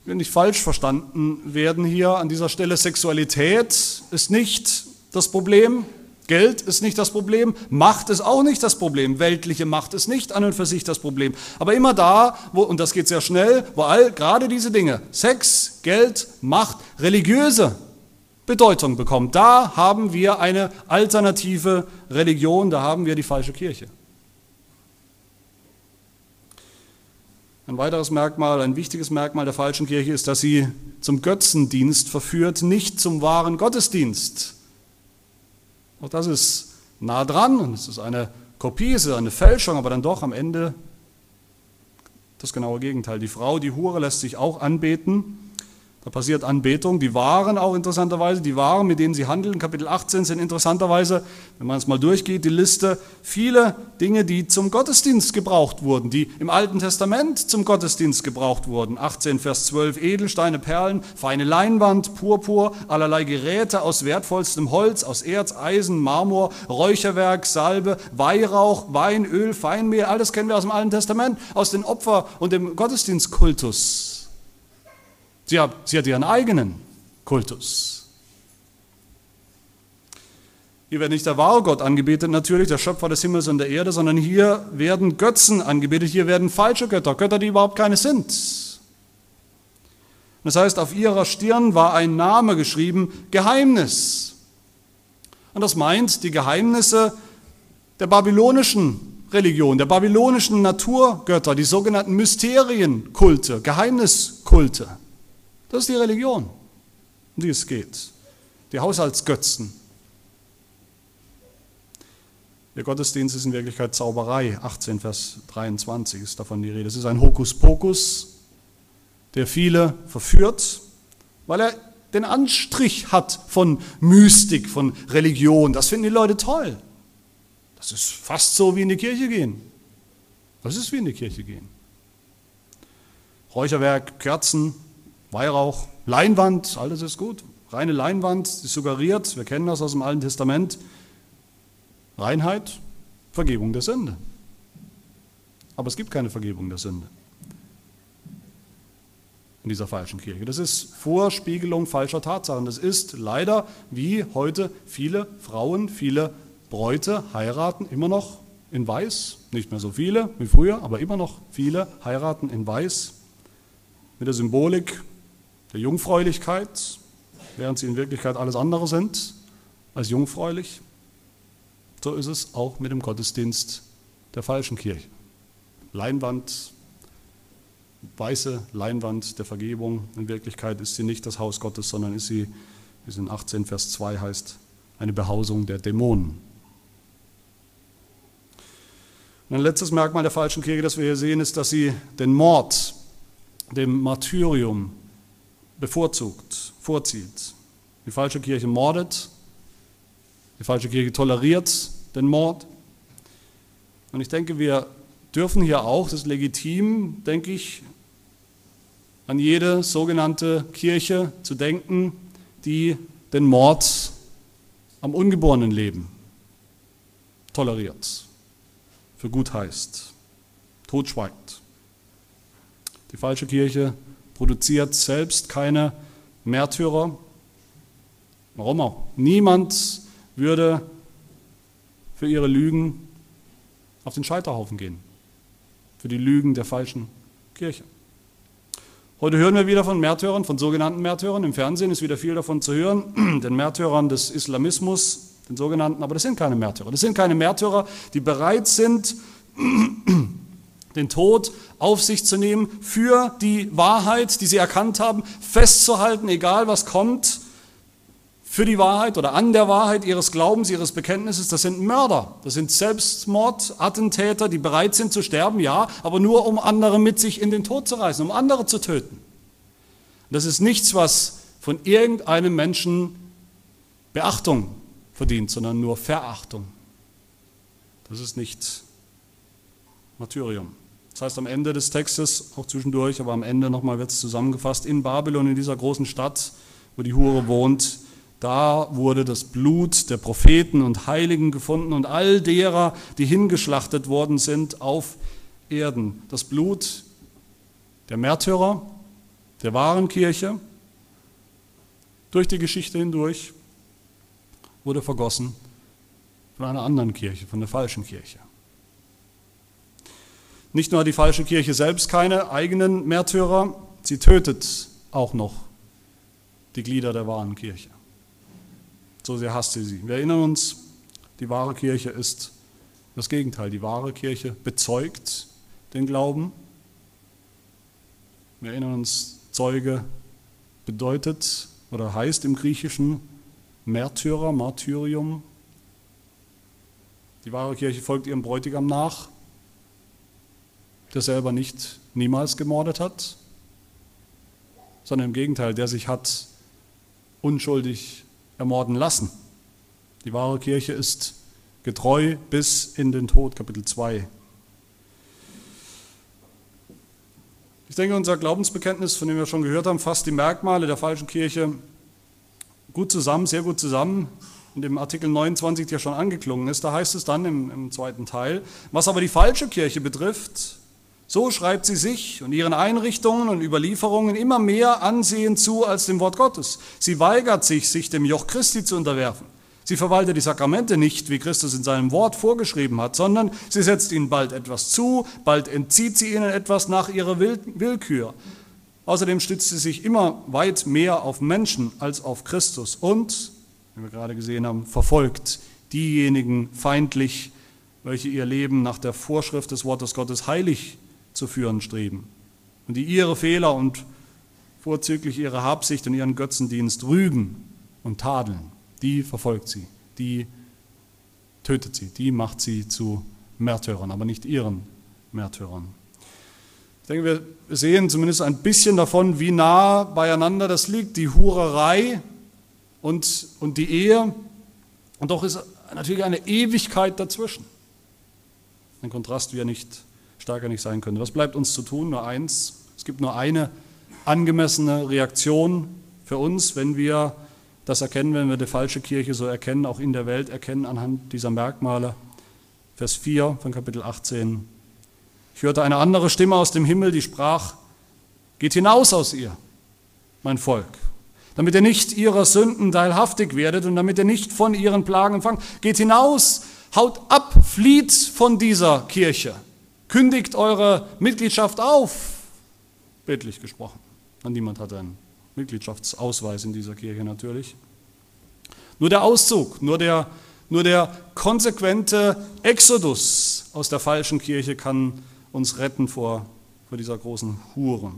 Wenn nicht falsch verstanden werden hier an dieser Stelle, Sexualität ist nicht das Problem, Geld ist nicht das Problem, Macht ist auch nicht das Problem, weltliche Macht ist nicht an und für sich das Problem. Aber immer da, wo, und das geht sehr schnell, wo all, gerade diese Dinge, Sex, Geld, Macht, religiöse Bedeutung bekommt, da haben wir eine alternative Religion, da haben wir die falsche Kirche. Ein weiteres Merkmal, ein wichtiges Merkmal der falschen Kirche ist, dass sie zum Götzendienst verführt, nicht zum wahren Gottesdienst. Auch das ist nah dran und es ist eine Kopie, es ist eine Fälschung, aber dann doch am Ende das genaue Gegenteil. Die Frau, die Hure, lässt sich auch anbeten da passiert Anbetung. Die Waren auch interessanterweise, die Waren, mit denen sie handeln, Kapitel 18 sind interessanterweise, wenn man es mal durchgeht, die Liste, viele Dinge, die zum Gottesdienst gebraucht wurden, die im Alten Testament zum Gottesdienst gebraucht wurden. 18 Vers 12, Edelsteine, Perlen, feine Leinwand, Purpur, allerlei Geräte aus wertvollstem Holz, aus Erz, Eisen, Marmor, Räucherwerk, Salbe, Weihrauch, Wein, Öl, Feinmehl, alles kennen wir aus dem Alten Testament, aus den Opfer- und dem Gottesdienstkultus. Sie hat, sie hat ihren eigenen Kultus. Hier wird nicht der wahre Gott angebetet, natürlich, der Schöpfer des Himmels und der Erde, sondern hier werden Götzen angebetet, hier werden falsche Götter, Götter, die überhaupt keine sind. Das heißt, auf ihrer Stirn war ein Name geschrieben, Geheimnis. Und das meint die Geheimnisse der babylonischen Religion, der babylonischen Naturgötter, die sogenannten Mysterienkulte, Geheimniskulte. Das ist die Religion, um die es geht. Die Haushaltsgötzen. Der Gottesdienst ist in Wirklichkeit Zauberei. 18 Vers 23 ist davon die Rede. Es ist ein Hokuspokus, der viele verführt, weil er den Anstrich hat von Mystik, von Religion. Das finden die Leute toll. Das ist fast so wie in die Kirche gehen. Das ist wie in die Kirche gehen. Räucherwerk, Kerzen, Weihrauch, Leinwand, alles ist gut. Reine Leinwand, sie suggeriert, wir kennen das aus dem Alten Testament, Reinheit, Vergebung der Sünde. Aber es gibt keine Vergebung der Sünde in dieser falschen Kirche. Das ist Vorspiegelung falscher Tatsachen. Das ist leider, wie heute viele Frauen, viele Bräute heiraten, immer noch in Weiß. Nicht mehr so viele wie früher, aber immer noch viele heiraten in Weiß. Mit der Symbolik der Jungfräulichkeit, während sie in Wirklichkeit alles andere sind als jungfräulich. So ist es auch mit dem Gottesdienst der falschen Kirche. Leinwand, weiße Leinwand der Vergebung. In Wirklichkeit ist sie nicht das Haus Gottes, sondern ist sie, wie es in 18 Vers 2 heißt, eine Behausung der Dämonen. Und ein letztes Merkmal der falschen Kirche, das wir hier sehen, ist, dass sie den Mord, dem Martyrium bevorzugt, vorzieht. Die falsche Kirche mordet, die falsche Kirche toleriert den Mord. Und ich denke, wir dürfen hier auch, das ist legitim, denke ich, an jede sogenannte Kirche zu denken, die den Mord am ungeborenen Leben toleriert, für gut heißt, totschweigt. Die falsche Kirche produziert selbst keine Märtyrer. Warum auch? Niemand würde für ihre Lügen auf den Scheiterhaufen gehen, für die Lügen der falschen Kirche. Heute hören wir wieder von Märtyrern, von sogenannten Märtyrern. Im Fernsehen ist wieder viel davon zu hören, den Märtyrern des Islamismus, den sogenannten. Aber das sind keine Märtyrer. Das sind keine Märtyrer, die bereit sind, den Tod auf sich zu nehmen, für die Wahrheit, die sie erkannt haben, festzuhalten, egal was kommt, für die Wahrheit oder an der Wahrheit ihres Glaubens, ihres Bekenntnisses, das sind Mörder, das sind Selbstmordattentäter, die bereit sind zu sterben, ja, aber nur um andere mit sich in den Tod zu reißen, um andere zu töten. Das ist nichts, was von irgendeinem Menschen Beachtung verdient, sondern nur Verachtung. Das ist nicht Martyrium. Das heißt am Ende des Textes, auch zwischendurch, aber am Ende nochmal wird es zusammengefasst, in Babylon, in dieser großen Stadt, wo die Hure wohnt, da wurde das Blut der Propheten und Heiligen gefunden und all derer, die hingeschlachtet worden sind auf Erden. Das Blut der Märtyrer, der wahren Kirche, durch die Geschichte hindurch, wurde vergossen von einer anderen Kirche, von der falschen Kirche. Nicht nur hat die falsche Kirche selbst keine eigenen Märtyrer, sie tötet auch noch die Glieder der wahren Kirche. So sehr hasst sie sie. Wir erinnern uns, die wahre Kirche ist das Gegenteil. Die wahre Kirche bezeugt den Glauben. Wir erinnern uns, Zeuge bedeutet oder heißt im Griechischen Märtyrer, Martyrium. Die wahre Kirche folgt ihrem Bräutigam nach, der selber nicht niemals gemordet hat, sondern im Gegenteil, der sich hat unschuldig ermorden lassen. Die wahre Kirche ist getreu bis in den Tod, Kapitel 2. Ich denke, unser Glaubensbekenntnis, von dem wir schon gehört haben, fasst die Merkmale der falschen Kirche gut zusammen, sehr gut zusammen. In dem Artikel 29, der schon angeklungen ist, da heißt es dann im, im zweiten Teil, was aber die falsche Kirche betrifft, so schreibt sie sich und ihren Einrichtungen und Überlieferungen immer mehr Ansehen zu als dem Wort Gottes. Sie weigert sich, sich dem Joch Christi zu unterwerfen. Sie verwaltet die Sakramente nicht, wie Christus in seinem Wort vorgeschrieben hat, sondern sie setzt ihnen bald etwas zu, bald entzieht sie ihnen etwas nach ihrer Willkür. Außerdem stützt sie sich immer weit mehr auf Menschen als auf Christus und, wie wir gerade gesehen haben, verfolgt diejenigen feindlich, welche ihr Leben nach der Vorschrift des Wortes Gottes heilig zu führen streben und die ihre Fehler und vorzüglich ihre Habsicht und ihren Götzendienst rügen und tadeln, die verfolgt sie, die tötet sie, die macht sie zu Märtyrern, aber nicht ihren Märtyrern. Ich denke, wir sehen zumindest ein bisschen davon, wie nah beieinander das liegt, die Hurerei und, und die Ehe. Und doch ist natürlich eine Ewigkeit dazwischen. Ein Kontrast, wie er nicht stärker nicht sein könnte. Was bleibt uns zu tun? Nur eins. Es gibt nur eine angemessene Reaktion für uns, wenn wir das erkennen, wenn wir die falsche Kirche so erkennen, auch in der Welt erkennen anhand dieser Merkmale. Vers 4 von Kapitel 18. Ich hörte eine andere Stimme aus dem Himmel, die sprach, geht hinaus aus ihr, mein Volk, damit ihr nicht ihrer Sünden teilhaftig werdet und damit ihr nicht von ihren Plagen empfangt. Geht hinaus, haut ab, flieht von dieser Kirche. Kündigt eure Mitgliedschaft auf, bildlich gesprochen. Und niemand hat einen Mitgliedschaftsausweis in dieser Kirche natürlich. Nur der Auszug, nur der, nur der konsequente Exodus aus der falschen Kirche kann uns retten vor, vor dieser großen Hure.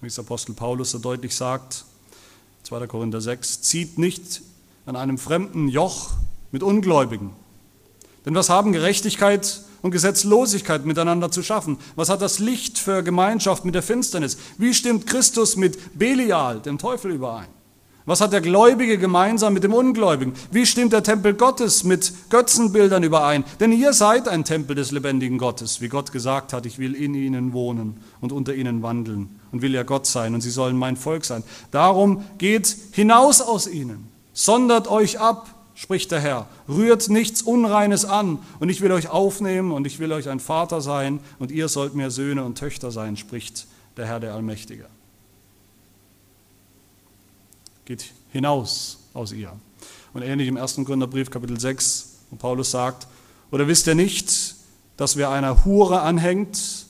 Wie es Apostel Paulus so deutlich sagt, 2. Korinther 6, zieht nicht an einem fremden Joch mit Ungläubigen. Denn was haben Gerechtigkeit und Gesetzlosigkeit miteinander zu schaffen? Was hat das Licht für Gemeinschaft mit der Finsternis? Wie stimmt Christus mit Belial, dem Teufel, überein? Was hat der Gläubige gemeinsam mit dem Ungläubigen? Wie stimmt der Tempel Gottes mit Götzenbildern überein? Denn ihr seid ein Tempel des lebendigen Gottes, wie Gott gesagt hat, ich will in ihnen wohnen und unter ihnen wandeln und will ja Gott sein und sie sollen mein Volk sein. Darum geht hinaus aus ihnen, sondert euch ab spricht der Herr. Rührt nichts Unreines an und ich will euch aufnehmen und ich will euch ein Vater sein und ihr sollt mir Söhne und Töchter sein, spricht der Herr der Allmächtige. Geht hinaus aus ihr. Und ähnlich im 1. Gründerbrief Kapitel 6, wo Paulus sagt, oder wisst ihr nicht, dass wer einer Hure anhängt,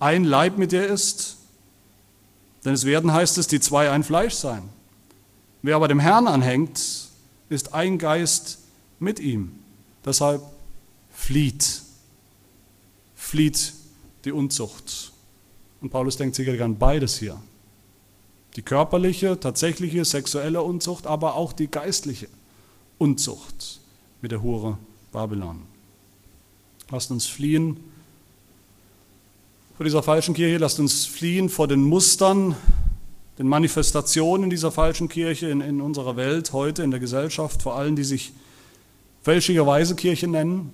ein Leib mit ihr ist? Denn es werden, heißt es, die zwei ein Fleisch sein. Wer aber dem Herrn anhängt, ist ein Geist mit ihm. Deshalb flieht, flieht die Unzucht. Und Paulus denkt sicherlich an beides hier. Die körperliche, tatsächliche, sexuelle Unzucht, aber auch die geistliche Unzucht mit der Hure Babylon. Lasst uns fliehen vor dieser falschen Kirche, lasst uns fliehen vor den Mustern, den Manifestationen dieser falschen Kirche in, in unserer Welt, heute in der Gesellschaft, vor allem die sich fälschlicherweise Kirche nennen,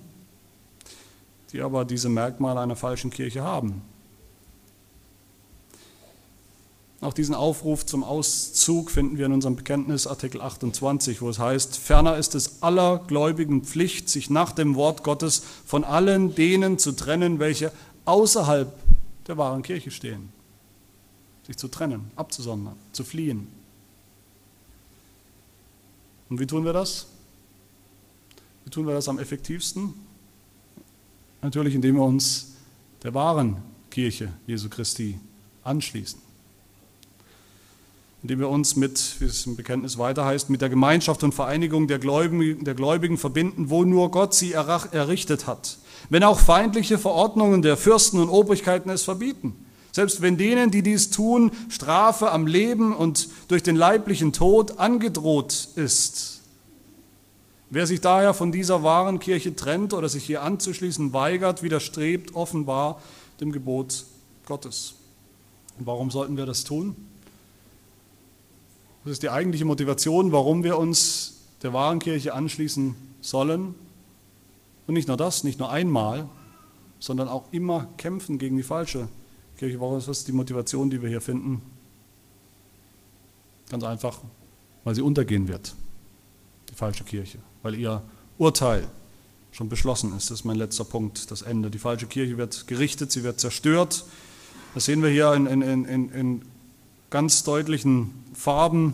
die aber diese Merkmale einer falschen Kirche haben. Auch diesen Aufruf zum Auszug finden wir in unserem Bekenntnis Artikel 28, wo es heißt, ferner ist es aller Gläubigen Pflicht, sich nach dem Wort Gottes von allen denen zu trennen, welche außerhalb der wahren Kirche stehen. Sich zu trennen, abzusondern, zu fliehen. Und wie tun wir das? Wie tun wir das am effektivsten? Natürlich, indem wir uns der wahren Kirche Jesu Christi anschließen indem wir uns mit, wie es im Bekenntnis weiter heißt, mit der Gemeinschaft und Vereinigung der Gläubigen, der Gläubigen verbinden, wo nur Gott sie errichtet hat. Wenn auch feindliche Verordnungen der Fürsten und Obrigkeiten es verbieten. Selbst wenn denen, die dies tun, Strafe am Leben und durch den leiblichen Tod angedroht ist. Wer sich daher von dieser wahren Kirche trennt oder sich hier anzuschließen weigert, widerstrebt offenbar dem Gebot Gottes. Und warum sollten wir das tun? Das ist die eigentliche Motivation, warum wir uns der wahren Kirche anschließen sollen. Und nicht nur das, nicht nur einmal, sondern auch immer kämpfen gegen die falsche Kirche. Warum ist die Motivation, die wir hier finden? Ganz einfach, weil sie untergehen wird, die falsche Kirche, weil ihr Urteil schon beschlossen ist. Das ist mein letzter Punkt, das Ende. Die falsche Kirche wird gerichtet, sie wird zerstört. Das sehen wir hier in, in, in, in ganz deutlichen Farben.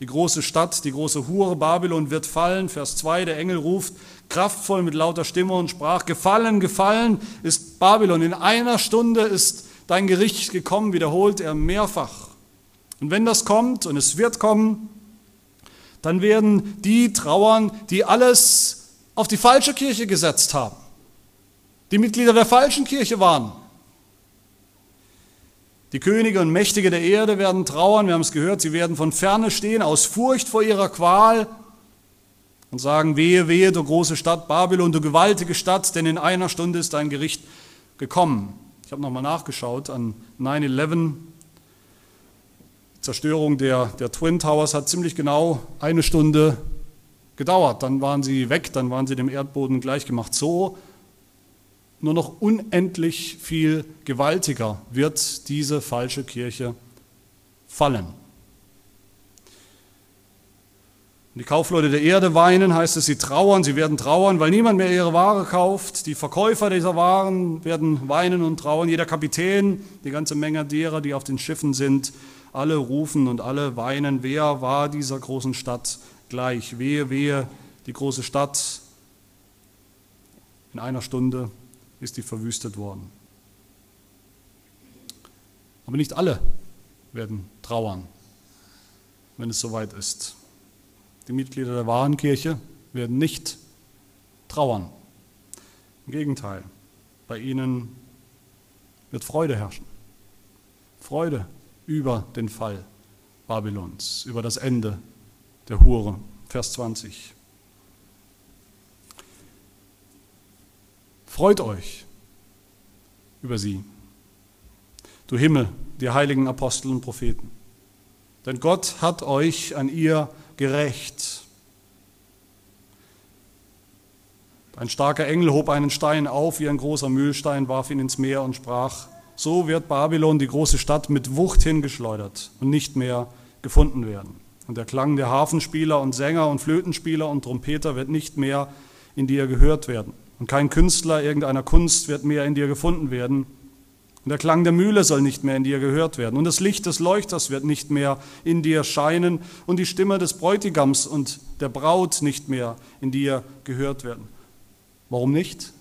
Die große Stadt, die große Hure Babylon wird fallen. Vers 2, der Engel ruft kraftvoll mit lauter Stimme und sprach, gefallen, gefallen ist Babylon. In einer Stunde ist dein Gericht gekommen, wiederholt er mehrfach. Und wenn das kommt, und es wird kommen, dann werden die trauern, die alles auf die falsche Kirche gesetzt haben, die Mitglieder der falschen Kirche waren die Könige und Mächtige der Erde werden trauern, wir haben es gehört, sie werden von ferne stehen, aus Furcht vor ihrer Qual und sagen, wehe, wehe, du große Stadt Babylon, du gewaltige Stadt, denn in einer Stunde ist dein Gericht gekommen. Ich habe nochmal nachgeschaut an 9-11. Die Zerstörung der, der Twin Towers hat ziemlich genau eine Stunde gedauert. Dann waren sie weg, dann waren sie dem Erdboden gleichgemacht. So nur noch unendlich viel gewaltiger wird diese falsche Kirche fallen. Die Kaufleute der Erde weinen, heißt es, sie trauern, sie werden trauern, weil niemand mehr ihre Ware kauft. Die Verkäufer dieser Waren werden weinen und trauern. Jeder Kapitän, die ganze Menge derer, die auf den Schiffen sind, alle rufen und alle weinen. Wer war dieser großen Stadt gleich? Wehe, wehe, die große Stadt in einer Stunde ist die verwüstet worden. Aber nicht alle werden trauern, wenn es soweit ist. Die Mitglieder der wahren Kirche werden nicht trauern. Im Gegenteil, bei ihnen wird Freude herrschen. Freude über den Fall Babylons, über das Ende der Hure. Vers 20. Freut euch über sie, du Himmel, die heiligen Apostel und Propheten. Denn Gott hat euch an ihr gerecht. Ein starker Engel hob einen Stein auf wie ein großer Mühlstein, warf ihn ins Meer und sprach, so wird Babylon, die große Stadt, mit Wucht hingeschleudert und nicht mehr gefunden werden. Und der Klang der Hafenspieler und Sänger und Flötenspieler und Trompeter wird nicht mehr in dir gehört werden. Und kein Künstler irgendeiner Kunst wird mehr in dir gefunden werden. Und der Klang der Mühle soll nicht mehr in dir gehört werden. Und das Licht des Leuchters wird nicht mehr in dir scheinen. Und die Stimme des Bräutigams und der Braut nicht mehr in dir gehört werden. Warum nicht?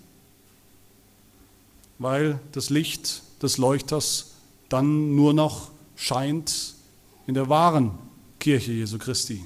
Weil das Licht des Leuchters dann nur noch scheint in der wahren Kirche Jesu Christi.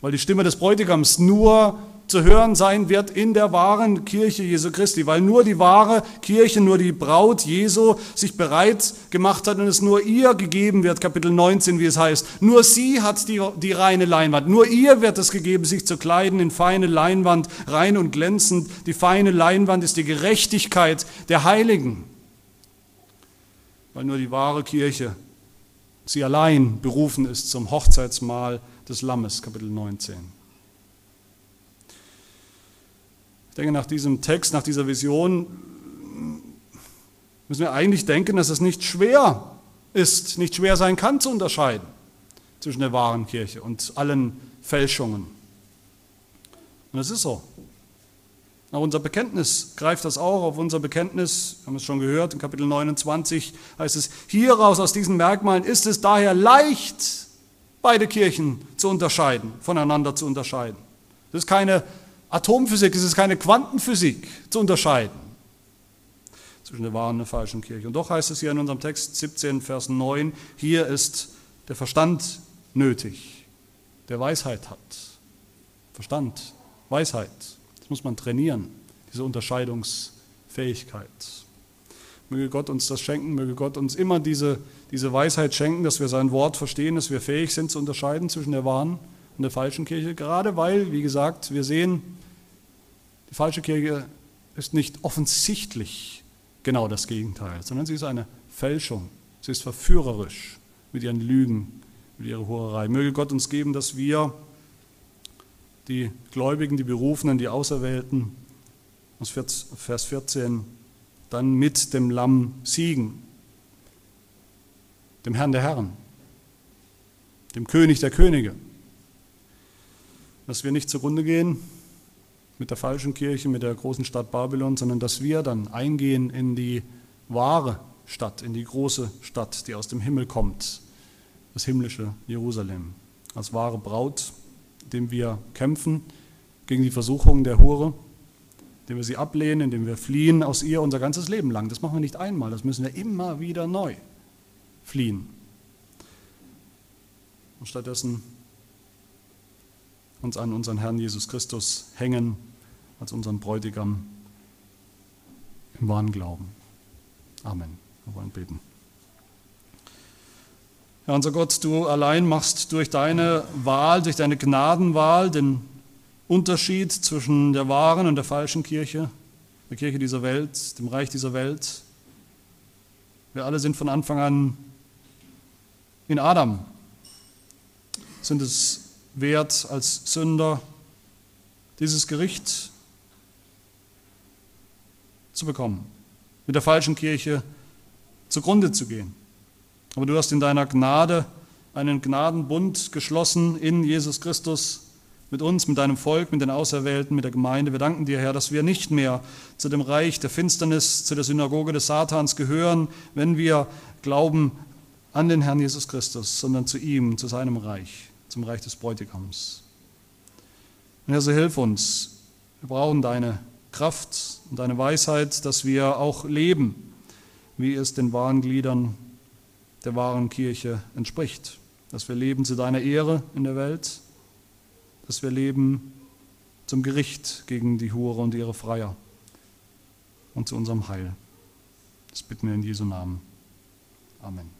Weil die Stimme des Bräutigams nur zu hören sein wird in der wahren Kirche Jesu Christi, weil nur die wahre Kirche, nur die Braut Jesu sich bereit gemacht hat und es nur ihr gegeben wird, Kapitel 19, wie es heißt. Nur sie hat die, die reine Leinwand, nur ihr wird es gegeben, sich zu kleiden in feine Leinwand, rein und glänzend. Die feine Leinwand ist die Gerechtigkeit der Heiligen, weil nur die wahre Kirche, sie allein berufen ist zum Hochzeitsmahl des Lammes, Kapitel 19. Ich denke, nach diesem Text, nach dieser Vision müssen wir eigentlich denken, dass es nicht schwer ist, nicht schwer sein kann zu unterscheiden zwischen der wahren Kirche und allen Fälschungen. Und das ist so. Nach unser Bekenntnis greift das auch auf unser Bekenntnis, wir haben es schon gehört, in Kapitel 29 heißt es, hieraus aus diesen Merkmalen ist es daher leicht, beide Kirchen zu unterscheiden, voneinander zu unterscheiden. Das ist keine Atomphysik, es ist keine Quantenphysik zu unterscheiden zwischen der wahren und der falschen Kirche. Und doch heißt es hier in unserem Text 17, Vers 9, hier ist der Verstand nötig, der Weisheit hat. Verstand, Weisheit, das muss man trainieren, diese Unterscheidungsfähigkeit. Möge Gott uns das schenken, möge Gott uns immer diese, diese Weisheit schenken, dass wir sein Wort verstehen, dass wir fähig sind zu unterscheiden zwischen der wahren und der falschen Kirche, gerade weil, wie gesagt, wir sehen, die falsche Kirche ist nicht offensichtlich genau das Gegenteil, sondern sie ist eine Fälschung. Sie ist verführerisch mit ihren Lügen, mit ihrer Hurerei. Möge Gott uns geben, dass wir die Gläubigen, die Berufenen, die Auserwählten, aus Vers 14, dann mit dem Lamm siegen, dem Herrn der Herren, dem König der Könige. Dass wir nicht zugrunde gehen, mit der falschen Kirche, mit der großen Stadt Babylon, sondern dass wir dann eingehen in die wahre Stadt, in die große Stadt, die aus dem Himmel kommt, das himmlische Jerusalem, als wahre Braut, indem wir kämpfen gegen die Versuchungen der Hure, indem wir sie ablehnen, indem wir fliehen aus ihr unser ganzes Leben lang. Das machen wir nicht einmal, das müssen wir immer wieder neu fliehen. Und stattdessen uns an unseren Herrn Jesus Christus hängen als unseren Bräutigam im wahren Glauben. Amen. Wir wollen beten. Herr unser Gott, du allein machst durch deine Wahl, durch deine Gnadenwahl den Unterschied zwischen der wahren und der falschen Kirche, der Kirche dieser Welt, dem Reich dieser Welt. Wir alle sind von Anfang an in Adam, sind es wert als Sünder, dieses Gericht zu bekommen, mit der falschen Kirche zugrunde zu gehen. Aber du hast in deiner Gnade einen Gnadenbund geschlossen in Jesus Christus mit uns, mit deinem Volk, mit den Auserwählten, mit der Gemeinde. Wir danken dir, Herr, dass wir nicht mehr zu dem Reich der Finsternis, zu der Synagoge des Satans gehören, wenn wir glauben an den Herrn Jesus Christus, sondern zu ihm, zu seinem Reich, zum Reich des Bräutigams. Und Herr, so hilf uns. Wir brauchen deine Kraft und deine Weisheit, dass wir auch leben, wie es den wahren Gliedern der wahren Kirche entspricht. Dass wir leben zu deiner Ehre in der Welt, dass wir leben zum Gericht gegen die Hure und ihre Freier und zu unserem Heil. Das bitten wir in Jesu Namen. Amen.